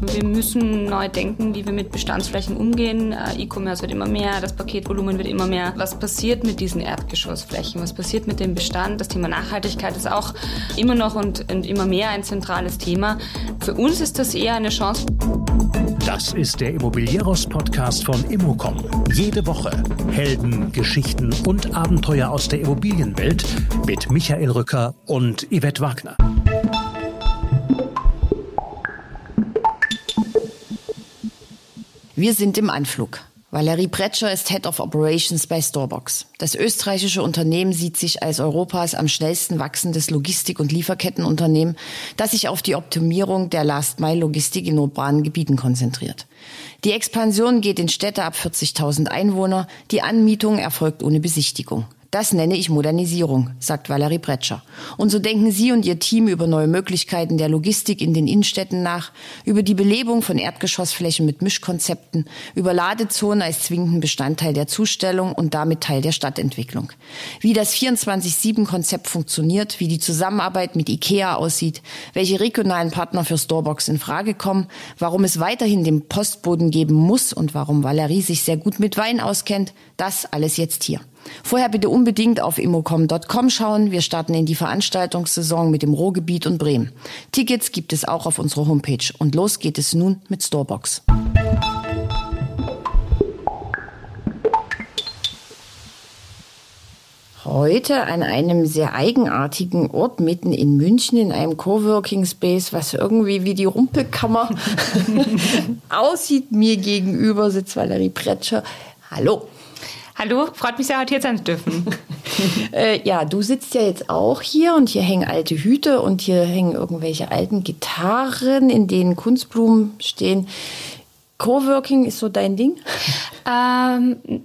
Wir müssen neu denken, wie wir mit Bestandsflächen umgehen. Äh, E-Commerce wird immer mehr, das Paketvolumen wird immer mehr. Was passiert mit diesen Erdgeschossflächen? Was passiert mit dem Bestand? Das Thema Nachhaltigkeit ist auch immer noch und, und immer mehr ein zentrales Thema. Für uns ist das eher eine Chance. Das ist der Immobilieros-Podcast von Immocom. Jede Woche Helden, Geschichten und Abenteuer aus der Immobilienwelt mit Michael Rücker und Yvette Wagner. Wir sind im Anflug. Valerie Bretscher ist Head of Operations bei Storebox. Das österreichische Unternehmen sieht sich als Europas am schnellsten wachsendes Logistik- und Lieferkettenunternehmen, das sich auf die Optimierung der Last-Mile-Logistik in urbanen Gebieten konzentriert. Die Expansion geht in Städte ab 40.000 Einwohner, die Anmietung erfolgt ohne Besichtigung. Das nenne ich Modernisierung, sagt Valerie Bretscher. Und so denken Sie und Ihr Team über neue Möglichkeiten der Logistik in den Innenstädten nach, über die Belebung von Erdgeschossflächen mit Mischkonzepten, über Ladezonen als zwingenden Bestandteil der Zustellung und damit Teil der Stadtentwicklung. Wie das 24-7-Konzept funktioniert, wie die Zusammenarbeit mit IKEA aussieht, welche regionalen Partner für Storebox in Frage kommen, warum es weiterhin den Postboden geben muss und warum Valerie sich sehr gut mit Wein auskennt, das alles jetzt hier. Vorher bitte unbedingt auf immocom.com schauen. Wir starten in die Veranstaltungssaison mit dem Ruhrgebiet und Bremen. Tickets gibt es auch auf unserer Homepage. Und los geht es nun mit Storebox. Heute an einem sehr eigenartigen Ort mitten in München in einem Coworking Space, was irgendwie wie die Rumpelkammer aussieht. Mir gegenüber sitzt Valerie Pretscher. Hallo. Hallo, freut mich sehr, heute hier sein zu dürfen. äh, ja, du sitzt ja jetzt auch hier und hier hängen alte Hüte und hier hängen irgendwelche alten Gitarren, in denen Kunstblumen stehen. Coworking ist so dein Ding? Ähm,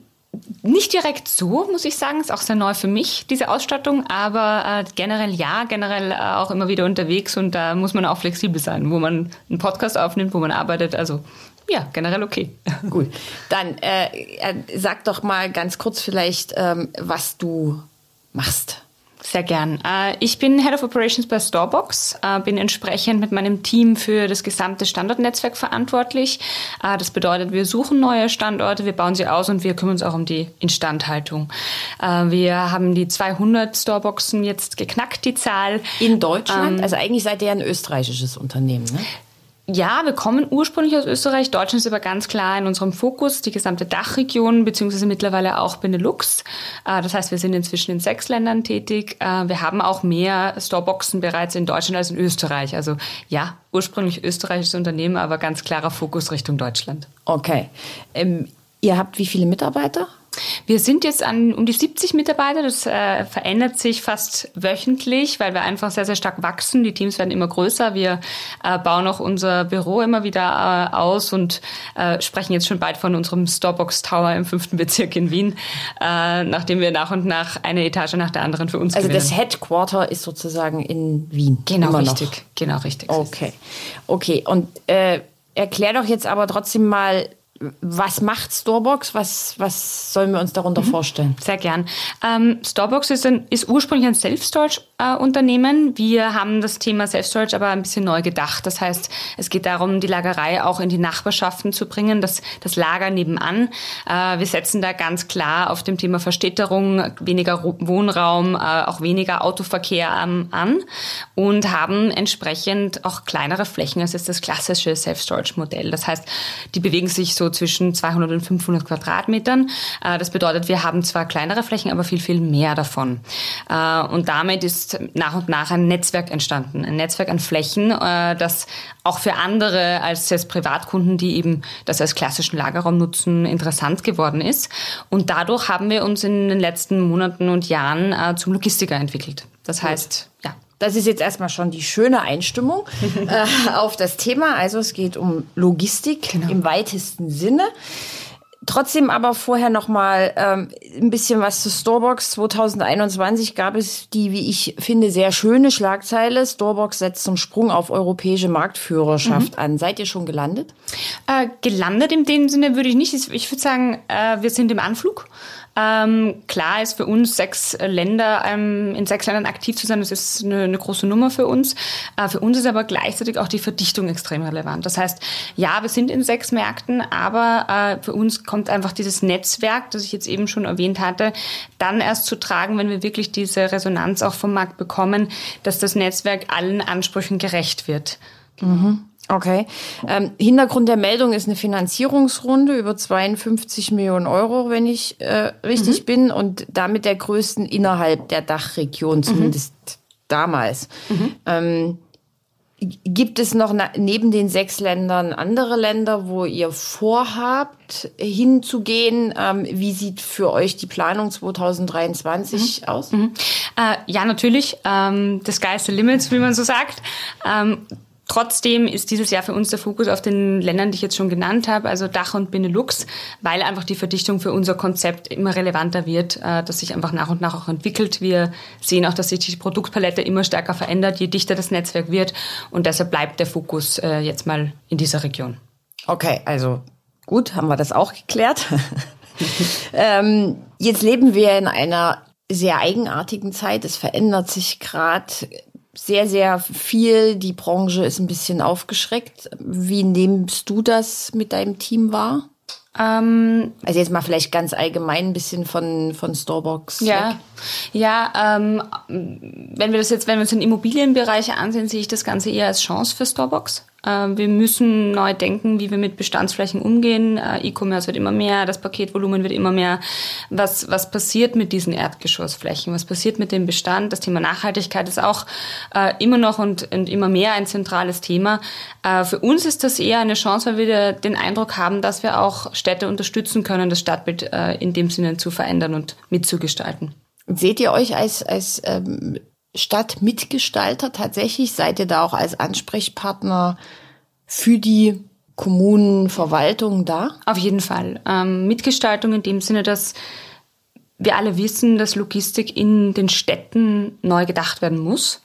nicht direkt so, muss ich sagen. Ist auch sehr neu für mich, diese Ausstattung. Aber äh, generell ja, generell äh, auch immer wieder unterwegs und da muss man auch flexibel sein, wo man einen Podcast aufnimmt, wo man arbeitet. Also ja, generell okay. Gut. Dann äh, sag doch mal ganz kurz vielleicht, ähm, was du machst. Sehr gern. Äh, ich bin Head of Operations bei Storebox, äh, bin entsprechend mit meinem Team für das gesamte Standortnetzwerk verantwortlich. Äh, das bedeutet, wir suchen neue Standorte, wir bauen sie aus und wir kümmern uns auch um die Instandhaltung. Wir haben die 200 Storeboxen jetzt geknackt, die Zahl. In Deutschland? Ähm, also eigentlich seid ihr ein österreichisches Unternehmen, ne? Ja, wir kommen ursprünglich aus Österreich. Deutschland ist aber ganz klar in unserem Fokus, die gesamte Dachregion beziehungsweise mittlerweile auch Benelux. Äh, das heißt, wir sind inzwischen in sechs Ländern tätig. Äh, wir haben auch mehr Storeboxen bereits in Deutschland als in Österreich. Also ja, ursprünglich österreichisches Unternehmen, aber ganz klarer Fokus Richtung Deutschland. Okay. Ähm, ihr habt wie viele Mitarbeiter? Wir sind jetzt an um die 70 Mitarbeiter. Das äh, verändert sich fast wöchentlich, weil wir einfach sehr, sehr stark wachsen. Die Teams werden immer größer. Wir äh, bauen auch unser Büro immer wieder äh, aus und äh, sprechen jetzt schon bald von unserem Starbucks Tower im fünften Bezirk in Wien, äh, nachdem wir nach und nach eine Etage nach der anderen für uns Also gewinnen. das Headquarter ist sozusagen in Wien. Genau, richtig. Noch. Genau, richtig. Okay. Okay. Und äh, erklär doch jetzt aber trotzdem mal, was macht Storebox? Was, was sollen wir uns darunter mhm. vorstellen? Sehr gern. Ähm, Storebox ist, ein, ist ursprünglich ein Self-Storage-Unternehmen. Äh, wir haben das Thema Self-Storage aber ein bisschen neu gedacht. Das heißt, es geht darum, die Lagerei auch in die Nachbarschaften zu bringen, das, das Lager nebenan. Äh, wir setzen da ganz klar auf dem Thema Verstädterung, weniger Wohnraum, äh, auch weniger Autoverkehr ähm, an und haben entsprechend auch kleinere Flächen als ist das klassische Self-Storage-Modell. Das heißt, die bewegen sich so zwischen 200 und 500 Quadratmetern. Äh, das bedeutet, wir haben zwar kleinere Flächen, aber viel, viel mehr davon. Äh, und damit ist nach und nach ein Netzwerk entstanden. Ein Netzwerk an Flächen, äh, das auch für andere als jetzt Privatkunden, die eben das als klassischen Lagerraum nutzen, interessant geworden ist. Und dadurch haben wir uns in den letzten Monaten und Jahren zum Logistiker entwickelt. Das heißt, ja, das ist jetzt erstmal schon die schöne Einstimmung äh, auf das Thema. Also es geht um Logistik genau. im weitesten Sinne. Trotzdem aber vorher noch mal ähm, ein bisschen was zu Storebox. 2021 gab es die, wie ich finde, sehr schöne Schlagzeile. Storebox setzt zum Sprung auf europäische Marktführerschaft mhm. an. Seid ihr schon gelandet? Äh, gelandet in dem Sinne würde ich nicht. Ich würde sagen, äh, wir sind im Anflug. Ähm, klar ist für uns sechs Länder, ähm, in sechs Ländern aktiv zu sein, das ist eine, eine große Nummer für uns. Äh, für uns ist aber gleichzeitig auch die Verdichtung extrem relevant. Das heißt, ja, wir sind in sechs Märkten, aber äh, für uns kommt einfach dieses Netzwerk, das ich jetzt eben schon erwähnt hatte, dann erst zu tragen, wenn wir wirklich diese Resonanz auch vom Markt bekommen, dass das Netzwerk allen Ansprüchen gerecht wird. Mhm. Okay. Ähm, Hintergrund der Meldung ist eine Finanzierungsrunde über 52 Millionen Euro, wenn ich äh, richtig mhm. bin, und damit der größten innerhalb der Dachregion, zumindest mhm. damals. Mhm. Ähm, gibt es noch neben den sechs Ländern andere Länder, wo ihr vorhabt, hinzugehen? Ähm, wie sieht für euch die Planung 2023 mhm. aus? Mhm. Äh, ja, natürlich. Ähm, the sky's the limits, wie man so sagt. Trotzdem ist dieses Jahr für uns der Fokus auf den Ländern, die ich jetzt schon genannt habe, also Dach und Benelux, weil einfach die Verdichtung für unser Konzept immer relevanter wird, äh, dass sich einfach nach und nach auch entwickelt. Wir sehen auch, dass sich die Produktpalette immer stärker verändert, je dichter das Netzwerk wird und deshalb bleibt der Fokus äh, jetzt mal in dieser Region. Okay, also gut, haben wir das auch geklärt. ähm, jetzt leben wir in einer sehr eigenartigen Zeit. Es verändert sich gerade sehr, sehr viel. Die Branche ist ein bisschen aufgeschreckt. Wie nimmst du das mit deinem Team wahr? Ähm, also jetzt mal vielleicht ganz allgemein ein bisschen von, von Storebox. Ja, weg. ja ähm, wenn wir das jetzt, wenn wir uns den Immobilienbereich ansehen, sehe ich das Ganze eher als Chance für Storebox. Äh, wir müssen neu denken, wie wir mit Bestandsflächen umgehen. Äh, E-Commerce wird immer mehr, das Paketvolumen wird immer mehr. Was, was passiert mit diesen Erdgeschossflächen? Was passiert mit dem Bestand? Das Thema Nachhaltigkeit ist auch äh, immer noch und, und immer mehr ein zentrales Thema. Für uns ist das eher eine Chance, weil wir den Eindruck haben, dass wir auch Städte unterstützen können, das Stadtbild in dem Sinne zu verändern und mitzugestalten. Seht ihr euch als, als ähm, Stadtmitgestalter tatsächlich? Seid ihr da auch als Ansprechpartner für die Kommunenverwaltung da? Auf jeden Fall. Ähm, Mitgestaltung in dem Sinne, dass wir alle wissen, dass Logistik in den Städten neu gedacht werden muss.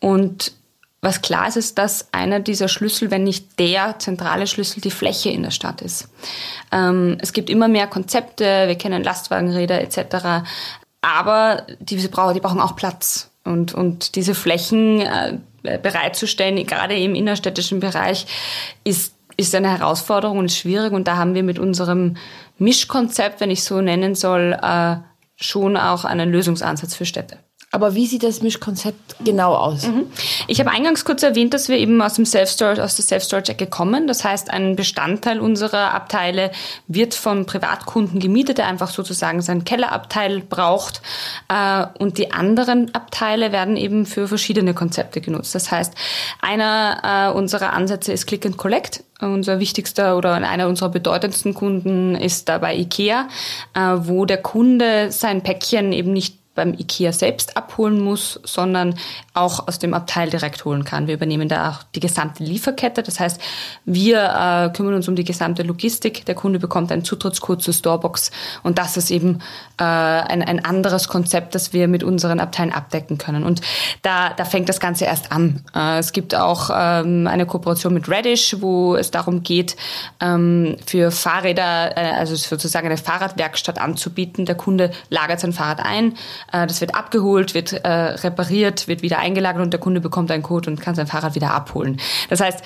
Und was klar ist, ist, dass einer dieser Schlüssel, wenn nicht der zentrale Schlüssel, die Fläche in der Stadt ist. Ähm, es gibt immer mehr Konzepte, wir kennen Lastwagenräder etc., aber brauchen, die brauchen auch Platz. Und, und diese Flächen äh, bereitzustellen, gerade im innerstädtischen Bereich, ist, ist eine Herausforderung und schwierig. Und da haben wir mit unserem Mischkonzept, wenn ich so nennen soll, äh, schon auch einen Lösungsansatz für Städte. Aber wie sieht das Mischkonzept genau aus? Mhm. Ich habe eingangs kurz erwähnt, dass wir eben aus dem Self-Storage, aus der Self-Storage-Ecke kommen. Das heißt, ein Bestandteil unserer Abteile wird vom Privatkunden gemietet, der einfach sozusagen seinen Kellerabteil braucht. Äh, und die anderen Abteile werden eben für verschiedene Konzepte genutzt. Das heißt, einer äh, unserer Ansätze ist Click and Collect. Unser wichtigster oder einer unserer bedeutendsten Kunden ist dabei IKEA, äh, wo der Kunde sein Päckchen eben nicht beim IKEA selbst abholen muss, sondern auch aus dem Abteil direkt holen kann. Wir übernehmen da auch die gesamte Lieferkette. Das heißt, wir äh, kümmern uns um die gesamte Logistik. Der Kunde bekommt einen Zutrittscode zur Storebox und das ist eben äh, ein, ein anderes Konzept, das wir mit unseren Abteilen abdecken können. Und da, da fängt das Ganze erst an. Äh, es gibt auch ähm, eine Kooperation mit Radish, wo es darum geht, ähm, für Fahrräder, äh, also sozusagen eine Fahrradwerkstatt anzubieten. Der Kunde lagert sein Fahrrad ein, das wird abgeholt, wird äh, repariert, wird wieder eingelagert und der Kunde bekommt einen Code und kann sein Fahrrad wieder abholen. Das heißt,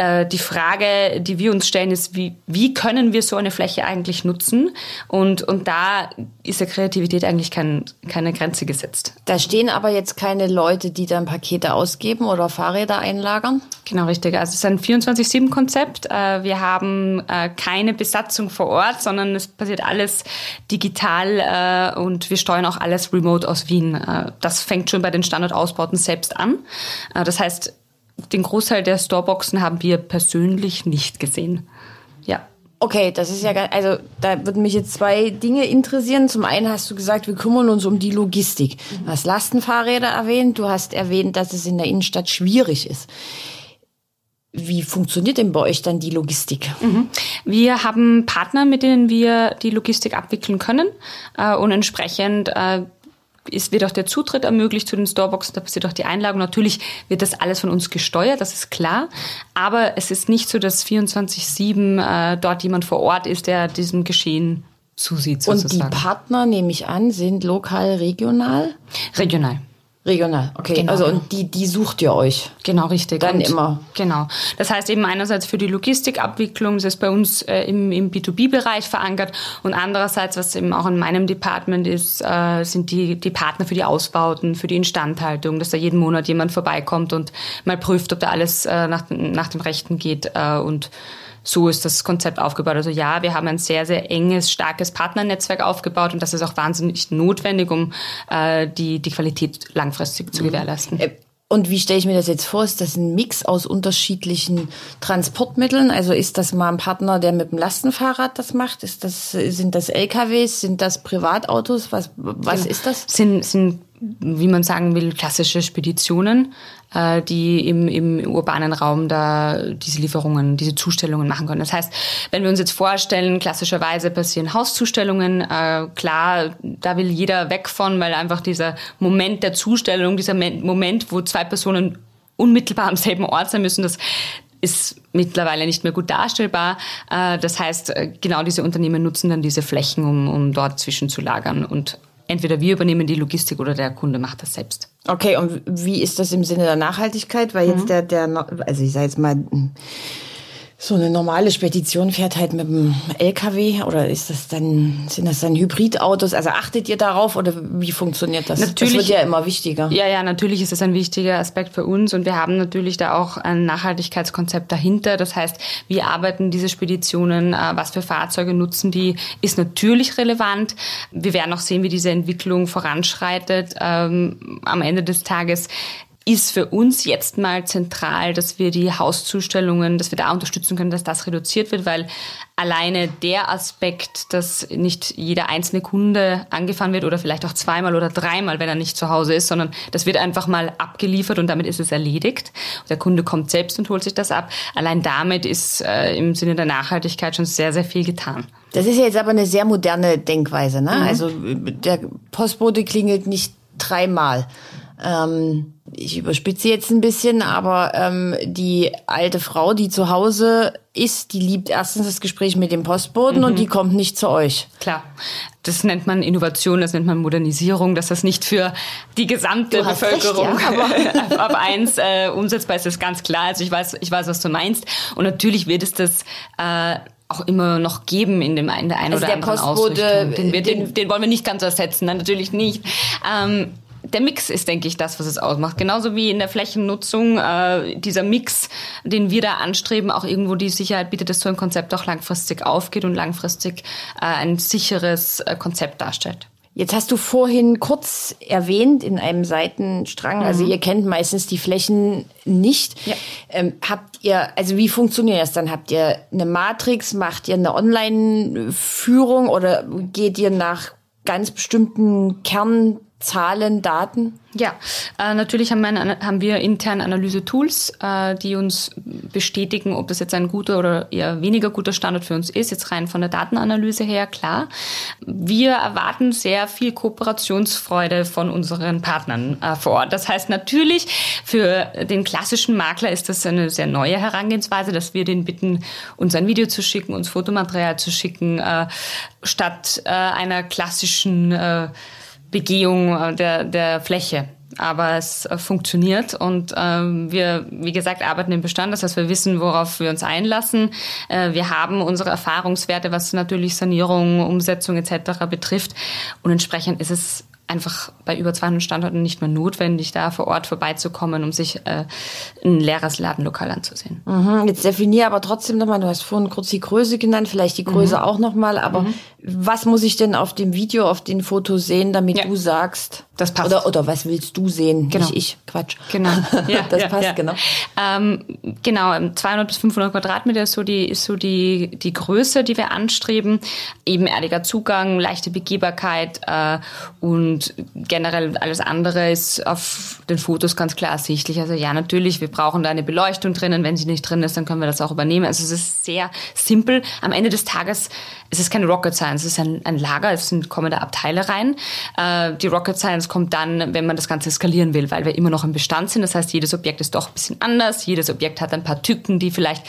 äh, die Frage, die wir uns stellen, ist, wie, wie können wir so eine Fläche eigentlich nutzen? Und, und da ist der Kreativität eigentlich kein, keine Grenze gesetzt. Da stehen aber jetzt keine Leute, die dann Pakete ausgeben oder Fahrräder einlagern? Genau, richtig. Also es ist ein 24-7-Konzept. Äh, wir haben äh, keine Besatzung vor Ort, sondern es passiert alles digital und wir steuern auch alles remote aus Wien. Das fängt schon bei den Standortausbauten selbst an. Das heißt, den Großteil der Storeboxen haben wir persönlich nicht gesehen. Ja. Okay, das ist ja, also da würden mich jetzt zwei Dinge interessieren. Zum einen hast du gesagt, wir kümmern uns um die Logistik. Du hast Lastenfahrräder erwähnt, du hast erwähnt, dass es in der Innenstadt schwierig ist. Wie funktioniert denn bei euch dann die Logistik? Mhm. Wir haben Partner, mit denen wir die Logistik abwickeln können äh, und entsprechend äh, es wird auch der Zutritt ermöglicht zu den Storeboxen, da passiert auch die Einladung. Natürlich wird das alles von uns gesteuert, das ist klar. Aber es ist nicht so, dass 24-7 äh, dort jemand vor Ort ist, der diesem Geschehen zusieht sozusagen. Und die Partner, nehme ich an, sind lokal, regional? Regional. Regional, okay. Genau, also und die, die sucht ihr euch. Genau, richtig. Dann und, immer. Genau. Das heißt eben einerseits für die Logistikabwicklung, das ist bei uns äh, im, im B2B-Bereich verankert und andererseits, was eben auch in meinem Department ist, äh, sind die, die Partner für die Ausbauten, für die Instandhaltung, dass da jeden Monat jemand vorbeikommt und mal prüft, ob da alles äh, nach, nach dem Rechten geht äh, und so ist das Konzept aufgebaut. Also ja, wir haben ein sehr, sehr enges, starkes Partnernetzwerk aufgebaut und das ist auch wahnsinnig notwendig, um äh, die, die Qualität langfristig zu mhm. gewährleisten. Äh, und wie stelle ich mir das jetzt vor? Ist das ein Mix aus unterschiedlichen Transportmitteln? Also ist das mal ein Partner, der mit dem Lastenfahrrad das macht? Ist das, sind das LKWs? Sind das Privatautos? Was, was ja. ist das? Sind, sind wie man sagen will, klassische Speditionen, äh, die im, im urbanen Raum da diese Lieferungen, diese Zustellungen machen können. Das heißt, wenn wir uns jetzt vorstellen, klassischerweise passieren Hauszustellungen, äh, klar, da will jeder weg von, weil einfach dieser Moment der Zustellung, dieser Moment, wo zwei Personen unmittelbar am selben Ort sein müssen, das ist mittlerweile nicht mehr gut darstellbar. Äh, das heißt, äh, genau diese Unternehmen nutzen dann diese Flächen, um, um dort zwischenzulagern und entweder wir übernehmen die Logistik oder der Kunde macht das selbst. Okay, und wie ist das im Sinne der Nachhaltigkeit? Weil jetzt mhm. der, der, also ich sage jetzt mal, so eine normale Spedition fährt halt mit dem LKW oder ist das dann, sind das dann Hybridautos? Also achtet ihr darauf oder wie funktioniert das? Natürlich, das wird ja immer wichtiger. Ja, ja, natürlich ist das ein wichtiger Aspekt für uns und wir haben natürlich da auch ein Nachhaltigkeitskonzept dahinter. Das heißt, wie arbeiten diese Speditionen, äh, was für Fahrzeuge nutzen die, ist natürlich relevant. Wir werden auch sehen, wie diese Entwicklung voranschreitet. Ähm, am Ende des Tages ist für uns jetzt mal zentral, dass wir die Hauszustellungen, dass wir da unterstützen können, dass das reduziert wird, weil alleine der Aspekt, dass nicht jeder einzelne Kunde angefahren wird oder vielleicht auch zweimal oder dreimal, wenn er nicht zu Hause ist, sondern das wird einfach mal abgeliefert und damit ist es erledigt. Der Kunde kommt selbst und holt sich das ab. Allein damit ist äh, im Sinne der Nachhaltigkeit schon sehr, sehr viel getan. Das ist ja jetzt aber eine sehr moderne Denkweise. Ne? Mhm. Also der Postbote klingelt nicht dreimal. Ähm, ich überspitze jetzt ein bisschen, aber ähm, die alte Frau, die zu Hause ist, die liebt erstens das Gespräch mit dem Postboten mhm. und die kommt nicht zu euch. Klar. Das nennt man Innovation, das nennt man Modernisierung, dass das nicht für die gesamte Bevölkerung recht, ja, ab eins äh, umsetzbar ist, ist ganz klar. Also ich weiß, ich weiß, was du meinst. Und natürlich wird es das äh, auch immer noch geben in dem in der einen also oder anderen Postbote, Ausrichtung. Den, wir, den, den, wollen wir nicht ganz ersetzen, nein, natürlich nicht. Ähm, der Mix ist, denke ich, das, was es ausmacht. Genauso wie in der Flächennutzung äh, dieser Mix, den wir da anstreben, auch irgendwo die Sicherheit bietet, dass so ein Konzept auch langfristig aufgeht und langfristig äh, ein sicheres äh, Konzept darstellt. Jetzt hast du vorhin kurz erwähnt in einem Seitenstrang, also mhm. also ihr kennt meistens die Flächen nicht. Ja. Ähm, habt ihr, also wie funktioniert das dann? Habt ihr eine Matrix, macht ihr eine Online-Führung oder geht ihr nach ganz bestimmten Kern Zahlen, Daten? Ja, äh, natürlich haben wir, haben wir intern Analyse-Tools, äh, die uns bestätigen, ob das jetzt ein guter oder eher weniger guter Standard für uns ist. Jetzt rein von der Datenanalyse her, klar. Wir erwarten sehr viel Kooperationsfreude von unseren Partnern äh, vor Ort. Das heißt natürlich, für den klassischen Makler ist das eine sehr neue Herangehensweise, dass wir den bitten, uns ein Video zu schicken, uns Fotomaterial zu schicken, äh, statt äh, einer klassischen äh, Begehung äh, der, der Fläche. Aber es äh, funktioniert und ähm, wir, wie gesagt, arbeiten im Bestand. Das heißt, wir wissen, worauf wir uns einlassen. Äh, wir haben unsere Erfahrungswerte, was natürlich Sanierung, Umsetzung etc. betrifft. Und entsprechend ist es einfach bei über 200 Standorten nicht mehr notwendig, da vor Ort vorbeizukommen, um sich äh, ein leeres Ladenlokal anzusehen. Mhm, jetzt definiere aber trotzdem nochmal, du hast vorhin kurz die Größe genannt, vielleicht die Größe mhm. auch nochmal, aber mhm. was muss ich denn auf dem Video, auf den Fotos sehen, damit ja. du sagst, das passt. Oder, oder was willst du sehen? Genau. Nicht ich, Quatsch. Genau. Ja, das ja, passt, ja. genau. Ähm, genau, 200 bis 500 Quadratmeter ist so die, ist so die, die Größe, die wir anstreben. Ebenerdiger Zugang, leichte Begehbarkeit äh, und generell alles andere ist auf den Fotos ganz klar ersichtlich. Also ja, natürlich, wir brauchen da eine Beleuchtung drinnen. Wenn sie nicht drin ist, dann können wir das auch übernehmen. Also es ist sehr simpel. Am Ende des Tages es ist keine Rocket Science, es ist ein, ein Lager, es sind, kommen da Abteile rein. Äh, die Rocket Science kommt dann, wenn man das Ganze skalieren will, weil wir immer noch im Bestand sind. Das heißt, jedes Objekt ist doch ein bisschen anders, jedes Objekt hat ein paar Tücken, die vielleicht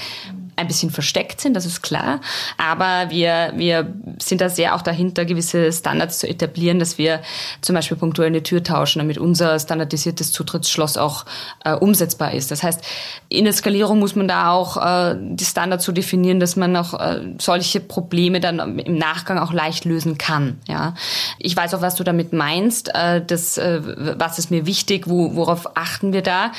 ein bisschen versteckt sind, das ist klar. Aber wir, wir sind da sehr auch dahinter, gewisse Standards zu etablieren, dass wir zum Beispiel punktuell eine Tür tauschen, damit unser standardisiertes Zutrittsschloss auch äh, umsetzbar ist. Das heißt, in der Skalierung muss man da auch äh, die Standards so definieren, dass man auch äh, solche Probleme dann im Nachgang auch leicht lösen kann. Ja, ich weiß auch, was du damit meinst. Äh, das, äh, was ist mir wichtig? Wo, worauf achten wir da?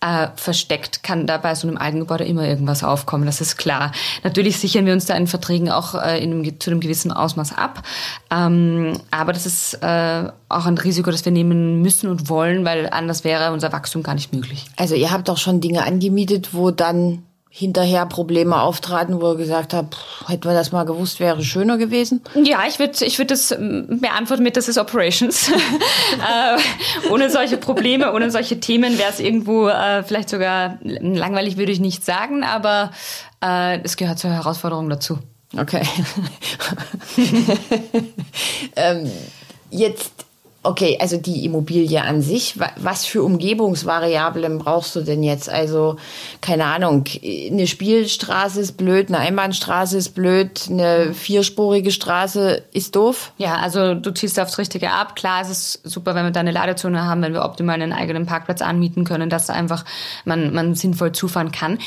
Äh, versteckt kann da bei so einem Eigengebäude immer irgendwas aufkommen. Das ist klar. Natürlich sichern wir uns da in Verträgen auch äh, in einem, zu einem gewissen Ausmaß ab. Ähm, aber das ist äh, auch ein Risiko, das wir nehmen müssen und wollen, weil anders wäre unser Wachstum gar nicht möglich. Also ihr habt auch schon Dinge angemietet, wo dann hinterher Probleme auftraten, wo er gesagt hat, hätten wir das mal gewusst, wäre schöner gewesen? Ja, ich würde ich würd das ähm, beantworten mit, das ist Operations. äh, ohne solche Probleme, ohne solche Themen wäre es irgendwo äh, vielleicht sogar langweilig, würde ich nicht sagen, aber äh, es gehört zur Herausforderung dazu. Okay. ähm, jetzt Okay, also die Immobilie an sich, was für Umgebungsvariablen brauchst du denn jetzt? Also, keine Ahnung, eine Spielstraße ist blöd, eine Einbahnstraße ist blöd, eine vierspurige Straße ist doof? Ja, also du ziehst aufs Richtige ab. Klar, es ist super, wenn wir da eine Ladezone haben, wenn wir optimal einen eigenen Parkplatz anmieten können, dass einfach man, man sinnvoll zufahren kann.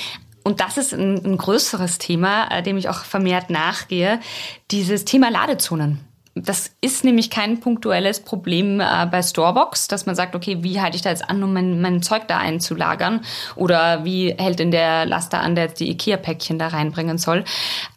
Und das ist ein, ein größeres Thema, äh, dem ich auch vermehrt nachgehe, dieses Thema Ladezonen. Das ist nämlich kein punktuelles Problem äh, bei Storebox, dass man sagt, okay, wie halte ich da jetzt an, um mein, mein Zeug da einzulagern? Oder wie hält denn der Laster an, der jetzt die IKEA-Päckchen da reinbringen soll?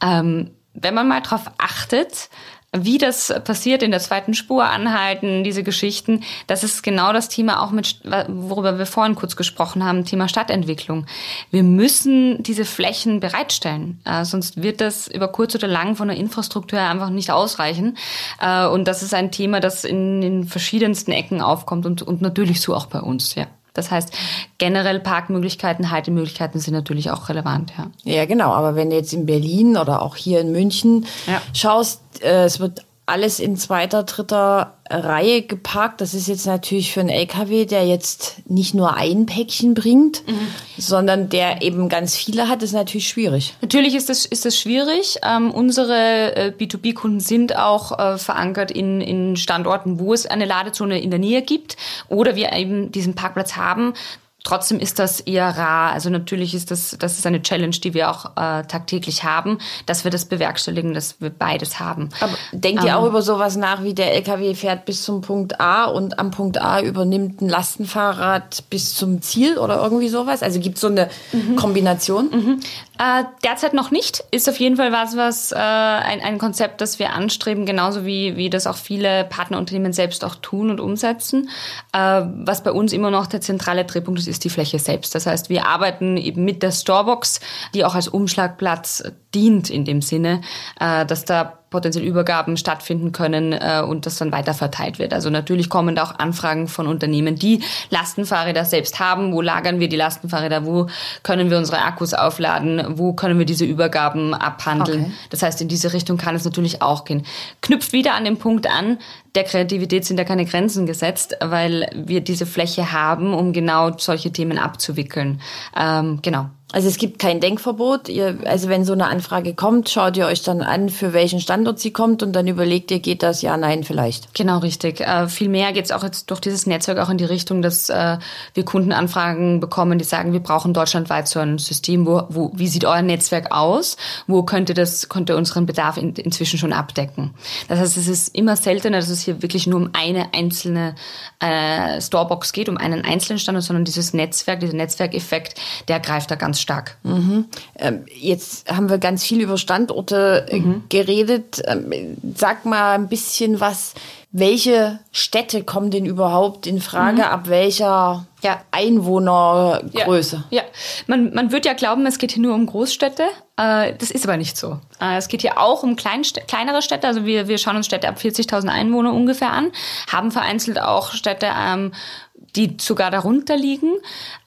Ähm, wenn man mal drauf achtet, wie das passiert in der zweiten Spur anhalten, diese Geschichten, das ist genau das Thema auch mit, worüber wir vorhin kurz gesprochen haben, Thema Stadtentwicklung. Wir müssen diese Flächen bereitstellen, äh, sonst wird das über kurz oder lang von der Infrastruktur einfach nicht ausreichen. Äh, und das ist ein Thema, das in den verschiedensten Ecken aufkommt und, und natürlich so auch bei uns, ja. Das heißt, generell Parkmöglichkeiten, Haltemöglichkeiten sind natürlich auch relevant, ja. Ja, genau. Aber wenn du jetzt in Berlin oder auch hier in München ja. schaust, äh, es wird alles in zweiter, dritter Reihe geparkt. Das ist jetzt natürlich für einen LKW, der jetzt nicht nur ein Päckchen bringt, mhm. sondern der eben ganz viele hat, ist natürlich schwierig. Natürlich ist das, ist das schwierig. Ähm, unsere äh, B2B-Kunden sind auch äh, verankert in, in Standorten, wo es eine Ladezone in der Nähe gibt oder wir eben diesen Parkplatz haben. Trotzdem ist das eher rar. Also natürlich ist das, das ist eine Challenge, die wir auch äh, tagtäglich haben, dass wir das bewerkstelligen, dass wir beides haben. Aber denkt ähm, ihr auch über sowas nach, wie der LKW fährt bis zum Punkt A und am Punkt A übernimmt ein Lastenfahrrad bis zum Ziel oder irgendwie sowas? Also gibt es so eine mhm. Kombination? Mhm. Äh, derzeit noch nicht. Ist auf jeden Fall was, was äh, ein, ein Konzept, das wir anstreben, genauso wie, wie das auch viele Partnerunternehmen selbst auch tun und umsetzen. Äh, was bei uns immer noch der zentrale Drehpunkt ist, ist die Fläche selbst. Das heißt, wir arbeiten eben mit der Storebox, die auch als Umschlagplatz dient in dem Sinne, äh, dass da potenziell Übergaben stattfinden können äh, und das dann weiter verteilt wird. Also natürlich kommen da auch Anfragen von Unternehmen, die Lastenfahrräder selbst haben. Wo lagern wir die Lastenfahrräder? Wo können wir unsere Akkus aufladen? Wo können wir diese Übergaben abhandeln? Okay. Das heißt, in diese Richtung kann es natürlich auch gehen. Knüpft wieder an den Punkt an, der Kreativität sind da keine Grenzen gesetzt, weil wir diese Fläche haben, um genau solche Themen abzuwickeln. Ähm, genau. Also es gibt kein Denkverbot. Ihr, also wenn so eine Anfrage kommt, schaut ihr euch dann an, für welchen Standort sie kommt und dann überlegt ihr, geht das ja, nein, vielleicht. Genau, richtig. Äh, viel geht es auch jetzt durch dieses Netzwerk auch in die Richtung, dass äh, wir Kundenanfragen bekommen, die sagen, wir brauchen deutschlandweit so ein System, wo, wo wie sieht euer Netzwerk aus? Wo könnte das, könnte unseren Bedarf in, inzwischen schon abdecken? Das heißt, es ist immer seltener, dass es hier wirklich nur um eine einzelne äh, Storebox geht, um einen einzelnen Standort, sondern dieses Netzwerk, dieser Netzwerkeffekt, der greift da ganz stark. Mhm. Ähm, jetzt haben wir ganz viel über Standorte äh, mhm. geredet. Ähm, sag mal ein bisschen was. Welche Städte kommen denn überhaupt in Frage? Mhm. Ab welcher ja. Einwohnergröße? Ja, ja. Man, man wird ja glauben, es geht hier nur um Großstädte. Äh, das ist aber nicht so. Äh, es geht hier auch um kleinere Städte. Also wir, wir schauen uns Städte ab 40.000 Einwohner ungefähr an, haben vereinzelt auch Städte ähm, die sogar darunter liegen.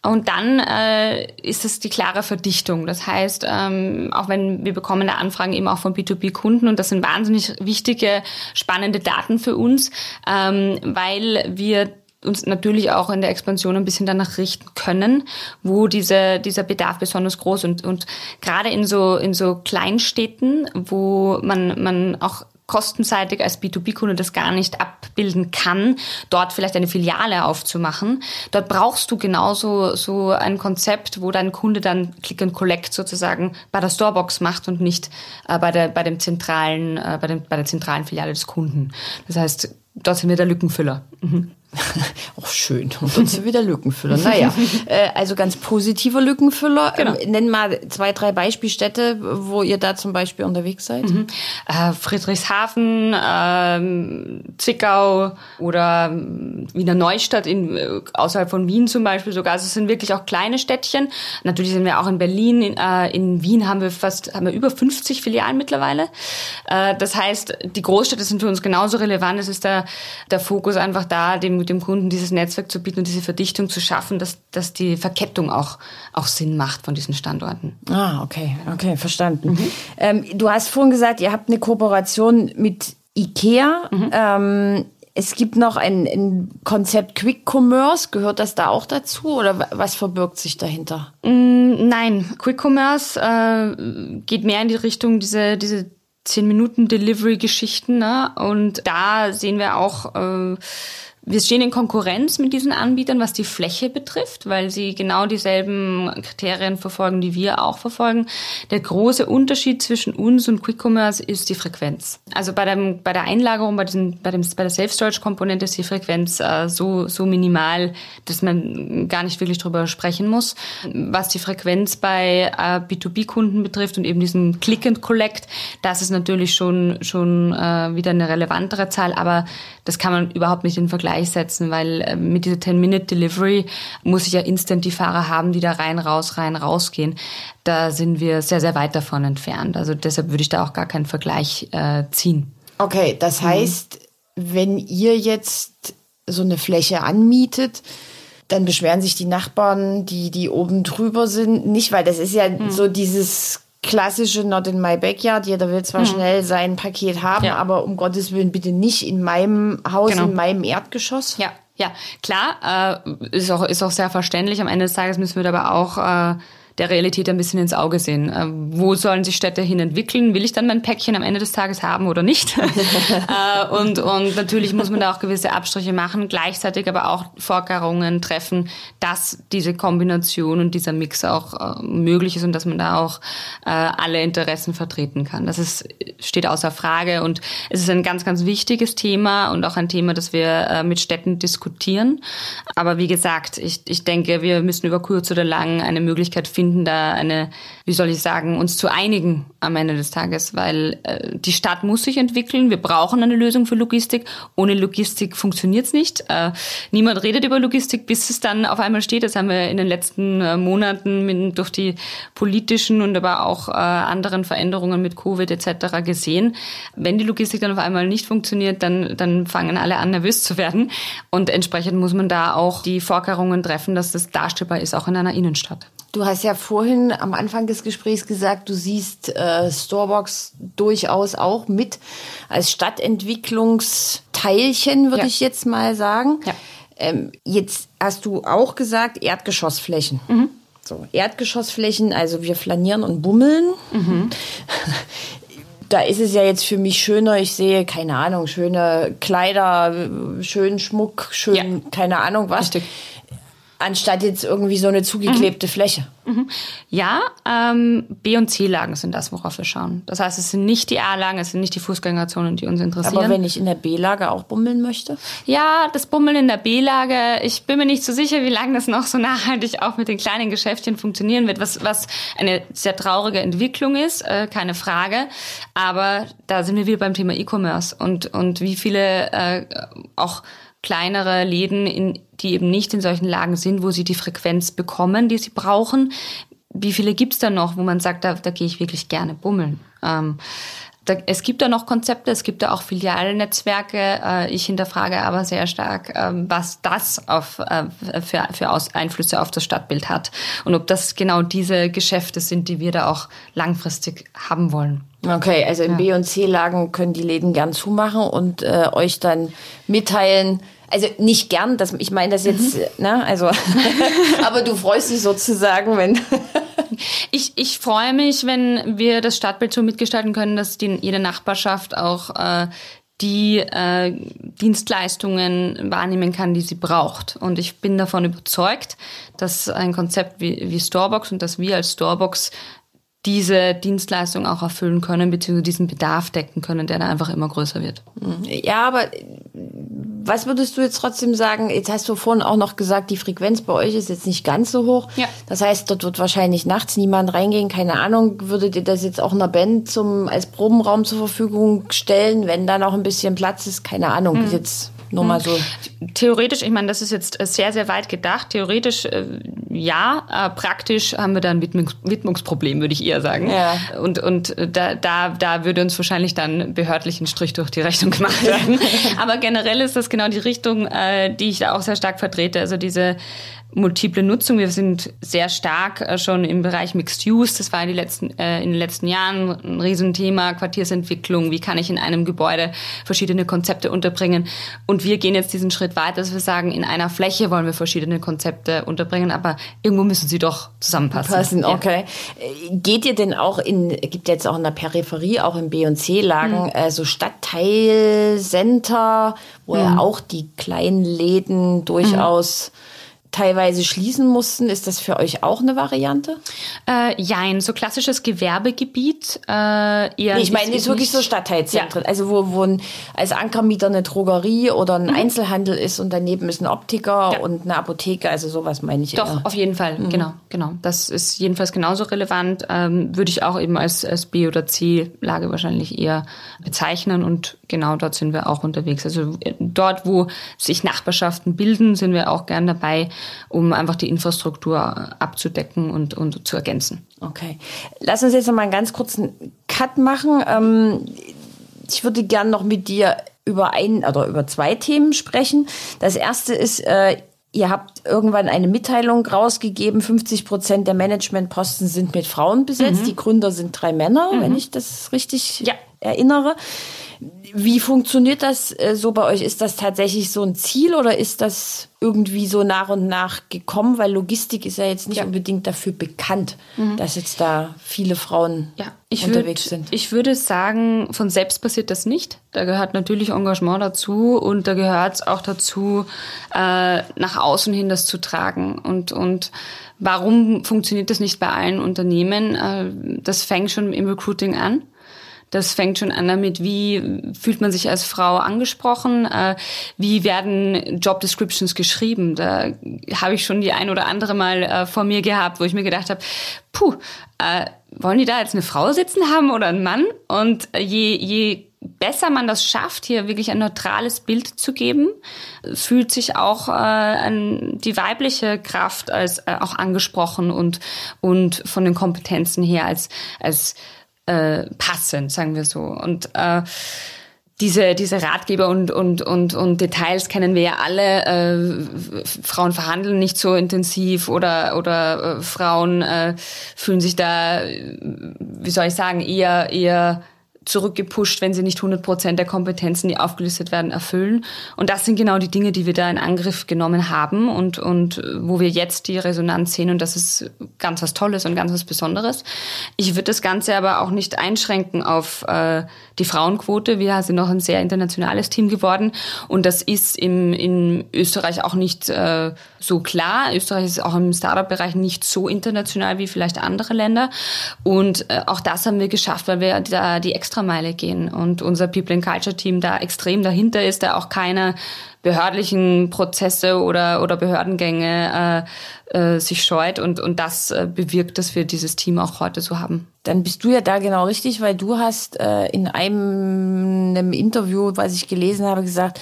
Und dann äh, ist es die klare Verdichtung. Das heißt, ähm, auch wenn wir bekommen da Anfragen eben auch von B2B-Kunden und das sind wahnsinnig wichtige, spannende Daten für uns, ähm, weil wir uns natürlich auch in der Expansion ein bisschen danach richten können, wo diese, dieser Bedarf besonders groß und, und gerade in so, in so Kleinstädten, wo man, man auch kostenseitig als B2B-Kunde das gar nicht abbilden kann, dort vielleicht eine Filiale aufzumachen. Dort brauchst du genauso so ein Konzept, wo dein Kunde dann Click and Collect sozusagen bei der Storebox macht und nicht äh, bei der bei dem zentralen äh, bei, dem, bei der zentralen Filiale des Kunden. Das heißt, dort sind wir der Lückenfüller. Mhm. Auch schön. Und sind wieder Lückenfüller. Naja, äh, also ganz positiver Lückenfüller. Genau. Ähm, nenn mal zwei, drei Beispielstädte, wo ihr da zum Beispiel unterwegs seid. Mhm. Äh, Friedrichshafen, äh, Zwickau oder ähm, Wiener Neustadt in, äh, außerhalb von Wien zum Beispiel sogar. Also es sind wirklich auch kleine Städtchen. Natürlich sind wir auch in Berlin. In, äh, in Wien haben wir fast haben wir über 50 Filialen mittlerweile. Äh, das heißt, die Großstädte sind für uns genauso relevant. Es ist der, der Fokus einfach da, dem dem Kunden dieses Netzwerk zu bieten und diese Verdichtung zu schaffen, dass, dass die Verkettung auch, auch Sinn macht von diesen Standorten. Ah, okay, okay, verstanden. Mhm. Ähm, du hast vorhin gesagt, ihr habt eine Kooperation mit IKEA. Mhm. Ähm, es gibt noch ein, ein, Konzept Quick Commerce. Gehört das da auch dazu oder was verbirgt sich dahinter? Mm, nein, Quick Commerce äh, geht mehr in die Richtung diese, diese 10 Minuten Delivery Geschichten. Ne? Und da sehen wir auch äh, wir stehen in Konkurrenz mit diesen Anbietern, was die Fläche betrifft, weil sie genau dieselben Kriterien verfolgen, die wir auch verfolgen. Der große Unterschied zwischen uns und Quick Commerce ist die Frequenz. Also bei, dem, bei der Einlagerung, bei, diesen, bei, dem, bei der Self-Storage-Komponente ist die Frequenz äh, so, so minimal, dass man gar nicht wirklich drüber sprechen muss. Was die Frequenz bei äh, B2B-Kunden betrifft und eben diesen Click and Collect, das ist natürlich schon, schon äh, wieder eine relevantere Zahl, aber das kann man überhaupt nicht in Vergleich gleichsetzen, weil äh, mit dieser 10-Minute-Delivery muss ich ja instant die Fahrer haben, die da rein, raus, rein, raus gehen. Da sind wir sehr, sehr weit davon entfernt. Also deshalb würde ich da auch gar keinen Vergleich äh, ziehen. Okay, das mhm. heißt, wenn ihr jetzt so eine Fläche anmietet, dann beschweren sich die Nachbarn, die, die oben drüber sind, nicht, weil das ist ja mhm. so dieses klassische Not in my backyard. Jeder will zwar mhm. schnell sein Paket haben, ja. aber um Gottes Willen bitte nicht in meinem Haus, genau. in meinem Erdgeschoss. Ja, ja, klar, äh, ist auch ist auch sehr verständlich. Am Ende des Tages müssen wir aber auch äh, der Realität ein bisschen ins Auge sehen. Äh, wo sollen sich Städte hin entwickeln? Will ich dann mein Päckchen am Ende des Tages haben oder nicht? äh, und, und natürlich muss man da auch gewisse Abstriche machen, gleichzeitig aber auch Vorkehrungen treffen, dass diese Kombination und dieser Mix auch äh, möglich ist und dass man da auch alle Interessen vertreten kann. Das ist, steht außer Frage und es ist ein ganz, ganz wichtiges Thema und auch ein Thema, das wir mit Städten diskutieren. Aber wie gesagt, ich, ich denke, wir müssen über kurz oder lang eine Möglichkeit finden, finden, da eine, wie soll ich sagen, uns zu einigen am Ende des Tages, weil äh, die Stadt muss sich entwickeln. Wir brauchen eine Lösung für Logistik. Ohne Logistik funktioniert's nicht. Äh, niemand redet über Logistik, bis es dann auf einmal steht. Das haben wir in den letzten äh, Monaten mit, durch die politischen und aber auch äh, anderen Veränderungen mit Covid etc. gesehen. Wenn die Logistik dann auf einmal nicht funktioniert, dann, dann fangen alle an, nervös zu werden. Und entsprechend muss man da auch die Vorkehrungen treffen, dass das darstellbar ist, auch in einer Innenstadt. Du hast ja vorhin am Anfang des Gesprächs gesagt, du siehst äh, Storebox durchaus auch mit als Stadtentwicklungsteilchen, würde ja. ich jetzt mal sagen. Ja. Ähm, jetzt hast du auch gesagt, Erdgeschossflächen. Mhm. So, Erdgeschossflächen, also wir flanieren und bummeln. Mhm. da ist es ja jetzt für mich schöner, ich sehe, keine Ahnung, schöne Kleider, schönen Schmuck, schön, ja. keine Ahnung was. Richtig anstatt jetzt irgendwie so eine zugeklebte mhm. Fläche. Mhm. Ja, ähm, B- und C-Lagen sind das, worauf wir schauen. Das heißt, es sind nicht die A-Lagen, es sind nicht die Fußgängerzonen, die uns interessieren. Aber wenn ich in der B-Lage auch bummeln möchte? Ja, das Bummeln in der B-Lage, ich bin mir nicht so sicher, wie lange das noch so nachhaltig auch mit den kleinen Geschäftchen funktionieren wird, was, was eine sehr traurige Entwicklung ist, äh, keine Frage. Aber da sind wir wieder beim Thema E-Commerce und, und wie viele äh, auch kleinere Läden, in, die eben nicht in solchen Lagen sind, wo sie die Frequenz bekommen, die sie brauchen. Wie viele gibt's da noch, wo man sagt, da, da gehe ich wirklich gerne bummeln? Ähm, da, es gibt da noch Konzepte, es gibt da auch Filialnetzwerke. Äh, ich hinterfrage aber sehr stark, ähm, was das auf, äh, für, für Aus Einflüsse auf das Stadtbild hat und ob das genau diese Geschäfte sind, die wir da auch langfristig haben wollen. Okay, also in ja. B- und C-Lagen können die Läden gern zumachen und äh, euch dann mitteilen, also nicht gern, das, ich meine das jetzt, mhm. ne, also, aber du freust dich sozusagen, wenn. ich, ich freue mich, wenn wir das Stadtbild so mitgestalten können, dass die, jede Nachbarschaft auch äh, die äh, Dienstleistungen wahrnehmen kann, die sie braucht. Und ich bin davon überzeugt, dass ein Konzept wie, wie Storebox und dass wir als Storebox diese Dienstleistung auch erfüllen können, beziehungsweise diesen Bedarf decken können, der da einfach immer größer wird. Ja, aber was würdest du jetzt trotzdem sagen? Jetzt hast du vorhin auch noch gesagt, die Frequenz bei euch ist jetzt nicht ganz so hoch. Ja. Das heißt, dort wird wahrscheinlich nachts niemand reingehen. Keine Ahnung, würdet ihr das jetzt auch einer Band zum, als Probenraum zur Verfügung stellen, wenn da noch ein bisschen Platz ist? Keine Ahnung, mhm. jetzt nur mal so. Theoretisch, ich meine, das ist jetzt sehr, sehr weit gedacht. Theoretisch äh, ja, äh, praktisch haben wir da ein Widmungs Widmungsproblem, würde ich eher sagen. Ja. Und, und da, da, da würde uns wahrscheinlich dann behördlich ein Strich durch die Rechnung gemacht werden. Aber generell ist das genau die Richtung, äh, die ich da auch sehr stark vertrete. Also diese multiple Nutzung. Wir sind sehr stark äh, schon im Bereich Mixed Use. Das war in, letzten, äh, in den letzten Jahren ein Riesenthema. Quartiersentwicklung. Wie kann ich in einem Gebäude verschiedene Konzepte unterbringen? Und wir gehen jetzt diesen Schritt weiter, dass wir sagen, in einer Fläche wollen wir verschiedene Konzepte unterbringen, aber irgendwo müssen sie doch zusammenpassen. Passen, okay. Ja. Geht ihr denn auch in, gibt jetzt auch in der Peripherie, auch in B- und C-Lagen, hm. äh, so Stadtteilcenter, wo hm. ja auch die kleinen Läden durchaus hm teilweise schließen mussten. Ist das für euch auch eine Variante? Äh, jein, so klassisches Gewerbegebiet. Äh, eher nee, ich meine, ist wirklich so Stadtteilzentren. Ja. Also wo, wo ein, als Ankermieter eine Drogerie oder ein mhm. Einzelhandel ist und daneben ist ein Optiker ja. und eine Apotheke. Also sowas meine ich. Doch, eher. auf jeden Fall. Mhm. Genau, genau. Das ist jedenfalls genauso relevant. Ähm, würde ich auch eben als, als B- oder C-Lage wahrscheinlich eher bezeichnen. Und genau dort sind wir auch unterwegs. Also äh, dort, wo sich Nachbarschaften bilden, sind wir auch gern dabei um einfach die Infrastruktur abzudecken und, und zu ergänzen. Okay. Lass uns jetzt noch mal einen ganz kurzen Cut machen. Ähm, ich würde gern noch mit dir über ein oder über zwei Themen sprechen. Das erste ist, äh, ihr habt irgendwann eine Mitteilung rausgegeben, 50 Prozent der Managementposten sind mit Frauen besetzt. Mhm. Die Gründer sind drei Männer, mhm. wenn ich das richtig ja. erinnere. Wie funktioniert das äh, so bei euch? Ist das tatsächlich so ein Ziel oder ist das irgendwie so nach und nach gekommen? Weil Logistik ist ja jetzt nicht ja. unbedingt dafür bekannt, mhm. dass jetzt da viele Frauen ja, unterwegs würd, sind. Ich würde sagen, von selbst passiert das nicht. Da gehört natürlich Engagement dazu und da gehört es auch dazu, äh, nach außen hin das zu tragen. Und, und warum funktioniert das nicht bei allen Unternehmen? Äh, das fängt schon im Recruiting an. Das fängt schon an damit, wie fühlt man sich als Frau angesprochen, äh, wie werden Job Descriptions geschrieben. Da habe ich schon die ein oder andere Mal äh, vor mir gehabt, wo ich mir gedacht habe, puh, äh, wollen die da jetzt eine Frau sitzen haben oder einen Mann? Und je, je besser man das schafft, hier wirklich ein neutrales Bild zu geben, fühlt sich auch äh, die weibliche Kraft als äh, auch angesprochen und und von den Kompetenzen her als als äh, passend, sagen wir so. Und äh, diese, diese Ratgeber und, und, und, und Details kennen wir ja alle. Äh, Frauen verhandeln nicht so intensiv oder, oder äh, Frauen äh, fühlen sich da, wie soll ich sagen, eher, eher zurückgepusht, wenn sie nicht 100 Prozent der Kompetenzen, die aufgelistet werden, erfüllen. Und das sind genau die Dinge, die wir da in Angriff genommen haben und, und wo wir jetzt die Resonanz sehen. Und das ist ganz was Tolles und ganz was Besonderes. Ich würde das Ganze aber auch nicht einschränken auf äh, die Frauenquote. Wir sind noch ein sehr internationales Team geworden. Und das ist im, in Österreich auch nicht äh, so klar. Österreich ist auch im Startup-Bereich nicht so international wie vielleicht andere Länder. Und äh, auch das haben wir geschafft, weil wir da die extra Extrameile gehen und unser People and Culture Team da extrem dahinter ist, da auch keine behördlichen Prozesse oder, oder Behördengänge äh, äh, sich scheut und, und das äh, bewirkt, dass wir dieses Team auch heute so haben. Dann bist du ja da genau richtig, weil du hast äh, in einem, einem Interview, was ich gelesen habe, gesagt,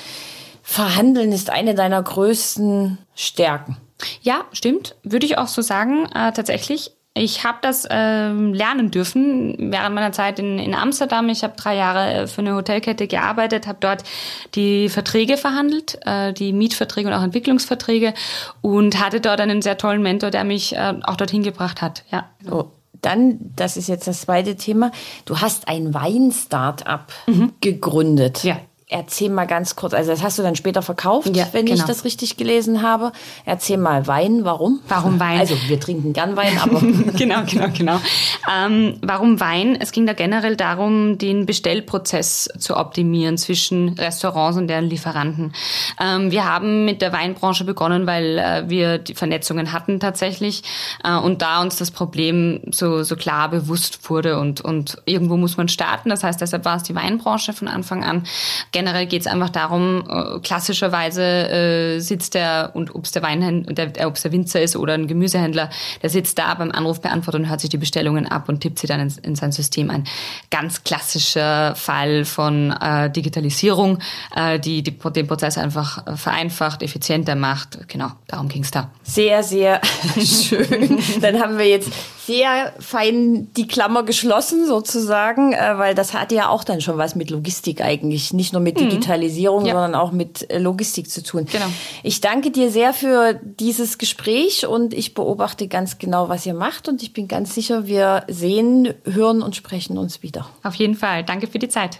Verhandeln ist eine deiner größten Stärken. Ja, stimmt. Würde ich auch so sagen, äh, tatsächlich Ich habe das äh, lernen dürfen während meiner Zeit in, in Amsterdam. Ich habe drei Jahre für eine Hotelkette gearbeitet, habe dort die Verträge verhandelt, äh, die Mietverträge und auch Entwicklungsverträge und hatte dort einen sehr tollen Mentor, der mich äh, auch dorthin gebracht hat. Ja. Oh. Dann, das ist jetzt das zweite Thema. Du hast ein Wein-Startup mhm. gegründet. Ja. Erzähl mal ganz kurz, also das hast du dann später verkauft, ja, wenn genau. ich das richtig gelesen habe. Erzähl mal Wein, warum? Warum Wein? Also wir trinken gern Wein, aber. genau, genau, genau. Ähm, warum Wein? Es ging da generell darum, den Bestellprozess zu optimieren zwischen Restaurants und deren Lieferanten. Ähm, wir haben mit der Weinbranche begonnen, weil äh, wir die Vernetzungen hatten tatsächlich äh, und da uns das Problem so, so klar bewusst wurde und, und irgendwo muss man starten. Das heißt, deshalb war es die Weinbranche von Anfang an generell geht es einfach darum, äh, klassischerweise äh, sitzt der, und ob es der Weinhändler, der, äh, ob es der Winzer ist oder ein Gemüsehändler, der sitzt da beim Anrufbeantworter und hört sich die Bestellungen ab und tippt sie dann in, in sein System ein. Ganz klassischer Fall von äh, Digitalisierung, äh, die, die den Prozess einfach äh, vereinfacht, effizienter macht. Genau, darum ging es da. Sehr, sehr schön. Dann haben wir jetzt sehr fein die Klammer geschlossen sozusagen, äh, weil das hat ja auch dann schon was mit Logistik eigentlich, nicht nur mit mhm. Digitalisierung, ja. sondern auch mit äh, Logistik zu tun. Genau. Ich danke dir sehr für dieses Gespräch und ich beobachte ganz genau, was ihr macht und ich bin ganz sicher, wir sehen, hören und sprechen uns wieder. Auf jeden Fall. Danke für die Zeit.